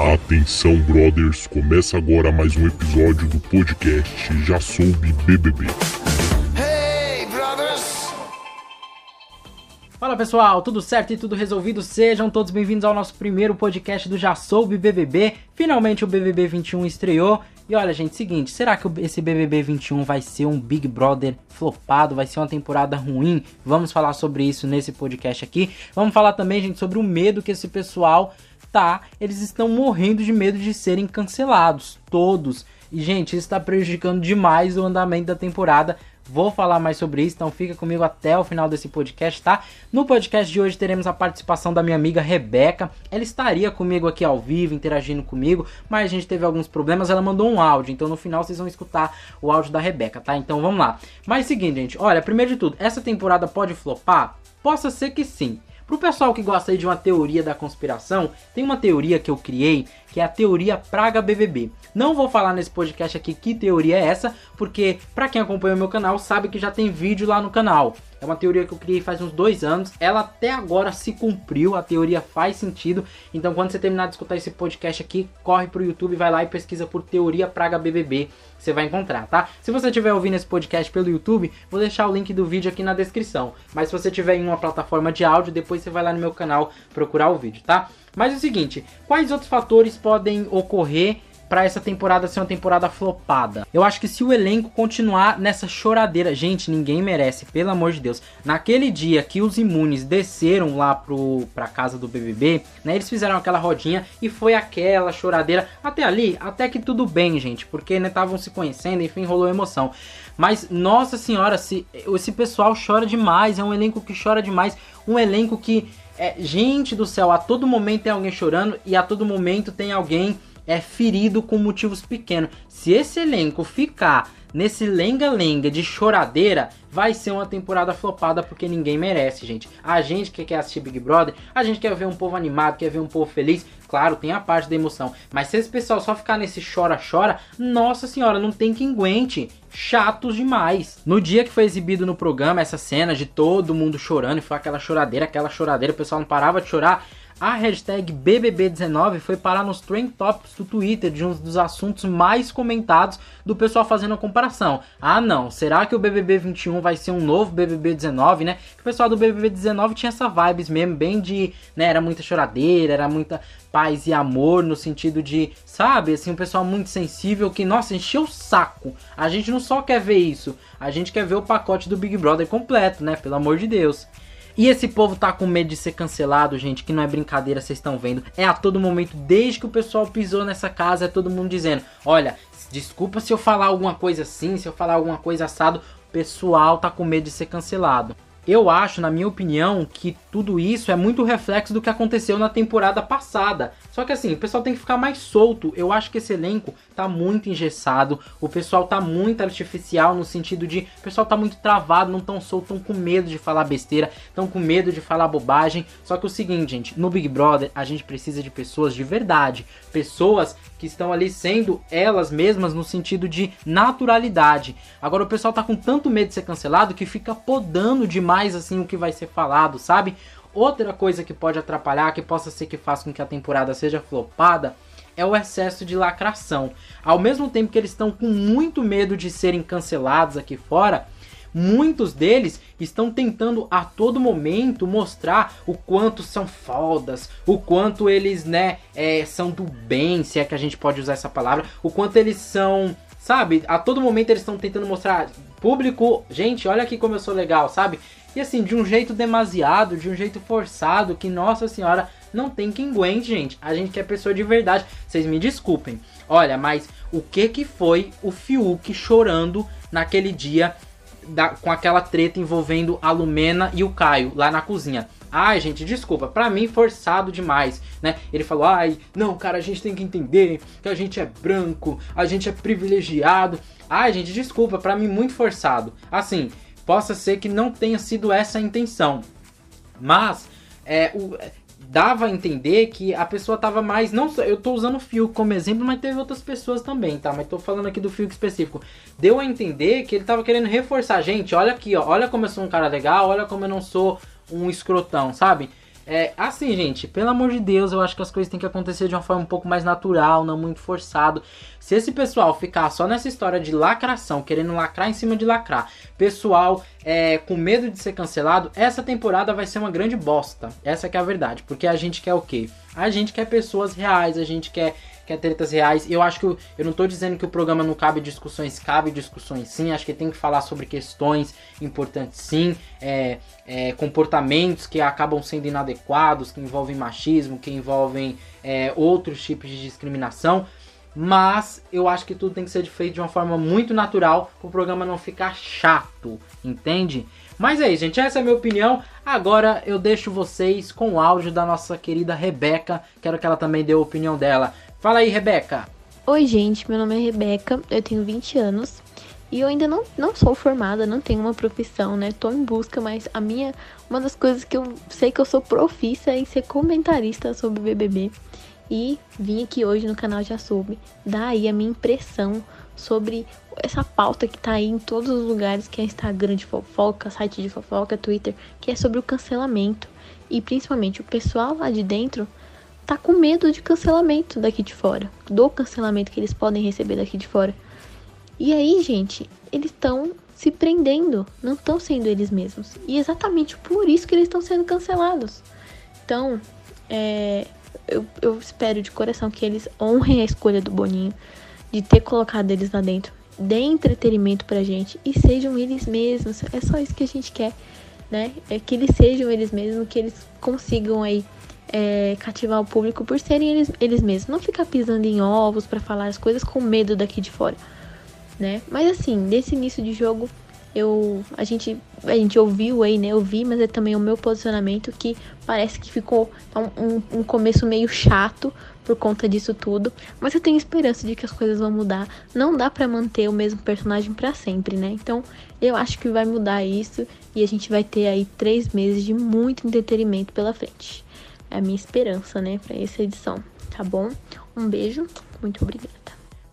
Atenção, brothers, começa agora mais um episódio do podcast Já Soube BBB. Hey, brothers! Fala pessoal, tudo certo e tudo resolvido? Sejam todos bem-vindos ao nosso primeiro podcast do Já Soube BBB. Finalmente o BBB 21 estreou. E olha, gente, seguinte, será que esse BBB 21 vai ser um Big Brother flopado? Vai ser uma temporada ruim? Vamos falar sobre isso nesse podcast aqui. Vamos falar também, gente, sobre o medo que esse pessoal tá. Eles estão morrendo de medo de serem cancelados, todos. E, gente, isso está prejudicando demais o andamento da temporada. Vou falar mais sobre isso, então fica comigo até o final desse podcast, tá? No podcast de hoje teremos a participação da minha amiga Rebeca. Ela estaria comigo aqui ao vivo, interagindo comigo, mas a gente teve alguns problemas. Ela mandou um áudio, então no final vocês vão escutar o áudio da Rebeca, tá? Então vamos lá. Mas seguinte, gente, olha, primeiro de tudo, essa temporada pode flopar? Possa ser que sim. Pro pessoal que gosta aí de uma teoria da conspiração, tem uma teoria que eu criei, que é a teoria Praga BBB. Não vou falar nesse podcast aqui que teoria é essa, porque para quem acompanha o meu canal sabe que já tem vídeo lá no canal. É uma teoria que eu criei faz uns dois anos. Ela até agora se cumpriu, a teoria faz sentido. Então, quando você terminar de escutar esse podcast aqui, corre pro YouTube, vai lá e pesquisa por Teoria Praga BBB. Você vai encontrar, tá? Se você estiver ouvindo esse podcast pelo YouTube, vou deixar o link do vídeo aqui na descrição. Mas se você tiver em uma plataforma de áudio, depois você vai lá no meu canal procurar o vídeo, tá? Mas é o seguinte, quais outros fatores podem ocorrer para essa temporada ser uma temporada flopada. Eu acho que se o elenco continuar nessa choradeira, gente, ninguém merece, pelo amor de Deus. Naquele dia que os imunes desceram lá pro pra casa do BBB, né, eles fizeram aquela rodinha e foi aquela choradeira até ali, até que tudo bem, gente, porque né estavam se conhecendo, enfim, rolou emoção. Mas nossa senhora, se esse pessoal chora demais, é um elenco que chora demais, um elenco que é, gente do céu, a todo momento tem alguém chorando e a todo momento tem alguém é ferido com motivos pequenos. Se esse elenco ficar nesse lenga-lenga de choradeira, vai ser uma temporada flopada porque ninguém merece, gente. A gente que quer assistir Big Brother, a gente quer ver um povo animado, quer ver um povo feliz. Claro, tem a parte da emoção, mas se esse pessoal só ficar nesse chora-chora, nossa senhora, não tem quem aguente. Chatos demais. No dia que foi exibido no programa essa cena de todo mundo chorando, e foi aquela choradeira, aquela choradeira, o pessoal não parava de chorar a hashtag BBB19 foi parar nos trend topics do Twitter de um dos assuntos mais comentados do pessoal fazendo a comparação. Ah, não, será que o BBB21 vai ser um novo BBB19, né? O pessoal do BBB19 tinha essa vibes mesmo, bem de, né, era muita choradeira, era muita paz e amor no sentido de, sabe, assim, um pessoal muito sensível que, nossa, encheu o saco. A gente não só quer ver isso, a gente quer ver o pacote do Big Brother completo, né? Pelo amor de Deus. E esse povo tá com medo de ser cancelado, gente, que não é brincadeira, vocês estão vendo. É a todo momento, desde que o pessoal pisou nessa casa, é todo mundo dizendo: olha, desculpa se eu falar alguma coisa assim, se eu falar alguma coisa assado, o pessoal tá com medo de ser cancelado. Eu acho, na minha opinião, que tudo isso é muito reflexo do que aconteceu na temporada passada. Só que assim, o pessoal tem que ficar mais solto. Eu acho que esse elenco tá muito engessado, o pessoal tá muito artificial no sentido de o pessoal tá muito travado, não tão solto, tão com medo de falar besteira, tão com medo de falar bobagem. Só que o seguinte, gente, no Big Brother a gente precisa de pessoas de verdade, pessoas que estão ali sendo elas mesmas no sentido de naturalidade. Agora o pessoal tá com tanto medo de ser cancelado que fica podando demais assim o que vai ser falado, sabe? Outra coisa que pode atrapalhar, que possa ser que faça com que a temporada seja flopada, é o excesso de lacração. Ao mesmo tempo que eles estão com muito medo de serem cancelados aqui fora, muitos deles estão tentando a todo momento mostrar o quanto são fodas, o quanto eles, né, é, são do bem, se é que a gente pode usar essa palavra, o quanto eles são, sabe, a todo momento eles estão tentando mostrar público, gente, olha aqui como eu sou legal, sabe? E assim, de um jeito demasiado, de um jeito forçado, que nossa senhora, não tem quem aguente, gente. A gente quer pessoa de verdade. Vocês me desculpem. Olha, mas o que que foi o Fiuk chorando naquele dia da, com aquela treta envolvendo a Lumena e o Caio lá na cozinha? Ai, gente, desculpa, pra mim forçado demais, né? Ele falou, ai, não, cara, a gente tem que entender que a gente é branco, a gente é privilegiado. Ai, gente, desculpa, pra mim muito forçado. Assim, possa ser que não tenha sido essa a intenção. Mas é, o, dava a entender que a pessoa tava mais. Não eu tô usando o Fiuk como exemplo, mas teve outras pessoas também, tá? Mas tô falando aqui do Fiuk específico. Deu a entender que ele tava querendo reforçar. Gente, olha aqui, ó. Olha como eu sou um cara legal, olha como eu não sou um escrotão, sabe? É, assim, gente, pelo amor de Deus, eu acho que as coisas têm que acontecer de uma forma um pouco mais natural, não muito forçado. Se esse pessoal ficar só nessa história de lacração, querendo lacrar em cima de lacrar, pessoal é, com medo de ser cancelado, essa temporada vai ser uma grande bosta. Essa é a verdade. Porque a gente quer o quê? A gente quer pessoas reais, a gente quer quer tretas reais. Eu acho que eu, eu não tô dizendo que o programa não cabe discussões, cabe discussões sim. Acho que tem que falar sobre questões importantes sim, é, é, comportamentos que acabam sendo inadequados, que envolvem machismo, que envolvem é, outros tipos de discriminação. Mas eu acho que tudo tem que ser feito de uma forma muito natural para o programa não ficar chato, entende? Mas é isso, gente. Essa é a minha opinião. Agora eu deixo vocês com o áudio da nossa querida Rebeca. Quero que ela também dê a opinião dela. Fala aí, Rebeca. Oi, gente, meu nome é Rebeca, eu tenho 20 anos e eu ainda não, não sou formada, não tenho uma profissão, né? Tô em busca, mas a minha. Uma das coisas que eu sei que eu sou profissa é em ser comentarista sobre BBB. E vim aqui hoje no canal Já Soube dar aí a minha impressão sobre essa pauta que tá aí em todos os lugares, que é Instagram de fofoca, site de fofoca, Twitter, que é sobre o cancelamento. E principalmente o pessoal lá de dentro tá com medo de cancelamento daqui de fora, do cancelamento que eles podem receber daqui de fora. E aí, gente, eles estão se prendendo, não estão sendo eles mesmos. E exatamente por isso que eles estão sendo cancelados. Então, é, eu, eu espero de coração que eles honrem a escolha do Boninho, de ter colocado eles lá dentro, dê entretenimento pra gente e sejam eles mesmos. É só isso que a gente quer, né? É que eles sejam eles mesmos, que eles consigam aí é, cativar o público por serem eles, eles mesmos. Não ficar pisando em ovos para falar as coisas com medo daqui de fora, né? Mas assim, nesse início de jogo, eu a gente a gente ouviu aí, né? Eu vi, mas é também o meu posicionamento que parece que ficou um, um, começo meio chato por conta disso tudo, mas eu tenho esperança de que as coisas vão mudar. Não dá para manter o mesmo personagem para sempre, né? Então eu acho que vai mudar isso e a gente vai ter aí três meses de muito entretenimento pela frente. É a minha esperança, né, para essa edição, tá bom? Um beijo, muito obrigada.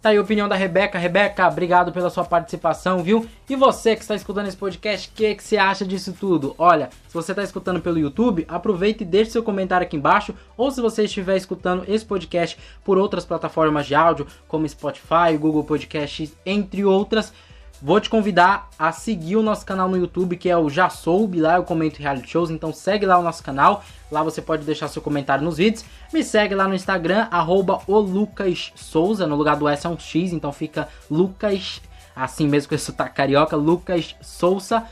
Tá aí a opinião da Rebeca. Rebeca, obrigado pela sua participação, viu? E você que está escutando esse podcast, o que, que você acha disso tudo? Olha, se você está escutando pelo YouTube, aproveite e deixe seu comentário aqui embaixo. Ou se você estiver escutando esse podcast por outras plataformas de áudio, como Spotify, Google Podcasts, entre outras, Vou te convidar a seguir o nosso canal no YouTube, que é o Já Soube, lá eu comento reality shows, então segue lá o nosso canal, lá você pode deixar seu comentário nos vídeos. Me segue lá no Instagram, arroba no lugar do S é um X, então fica Lucas, assim mesmo com esse sotaque carioca, Lucas Souza.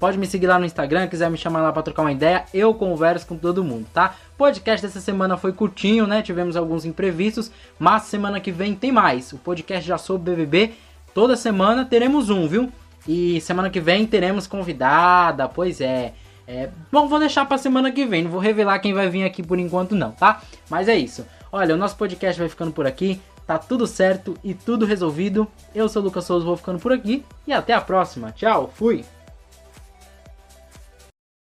Pode me seguir lá no Instagram, quiser me chamar lá para trocar uma ideia, eu converso com todo mundo, tá? Podcast dessa semana foi curtinho, né? Tivemos alguns imprevistos, mas semana que vem tem mais. O podcast já soube BBB Toda semana teremos um, viu? E semana que vem teremos convidada, pois é. é bom, vou deixar pra semana que vem, não vou revelar quem vai vir aqui por enquanto não, tá? Mas é isso. Olha, o nosso podcast vai ficando por aqui. Tá tudo certo e tudo resolvido. Eu sou o Lucas Souza, vou ficando por aqui e até a próxima. Tchau, fui!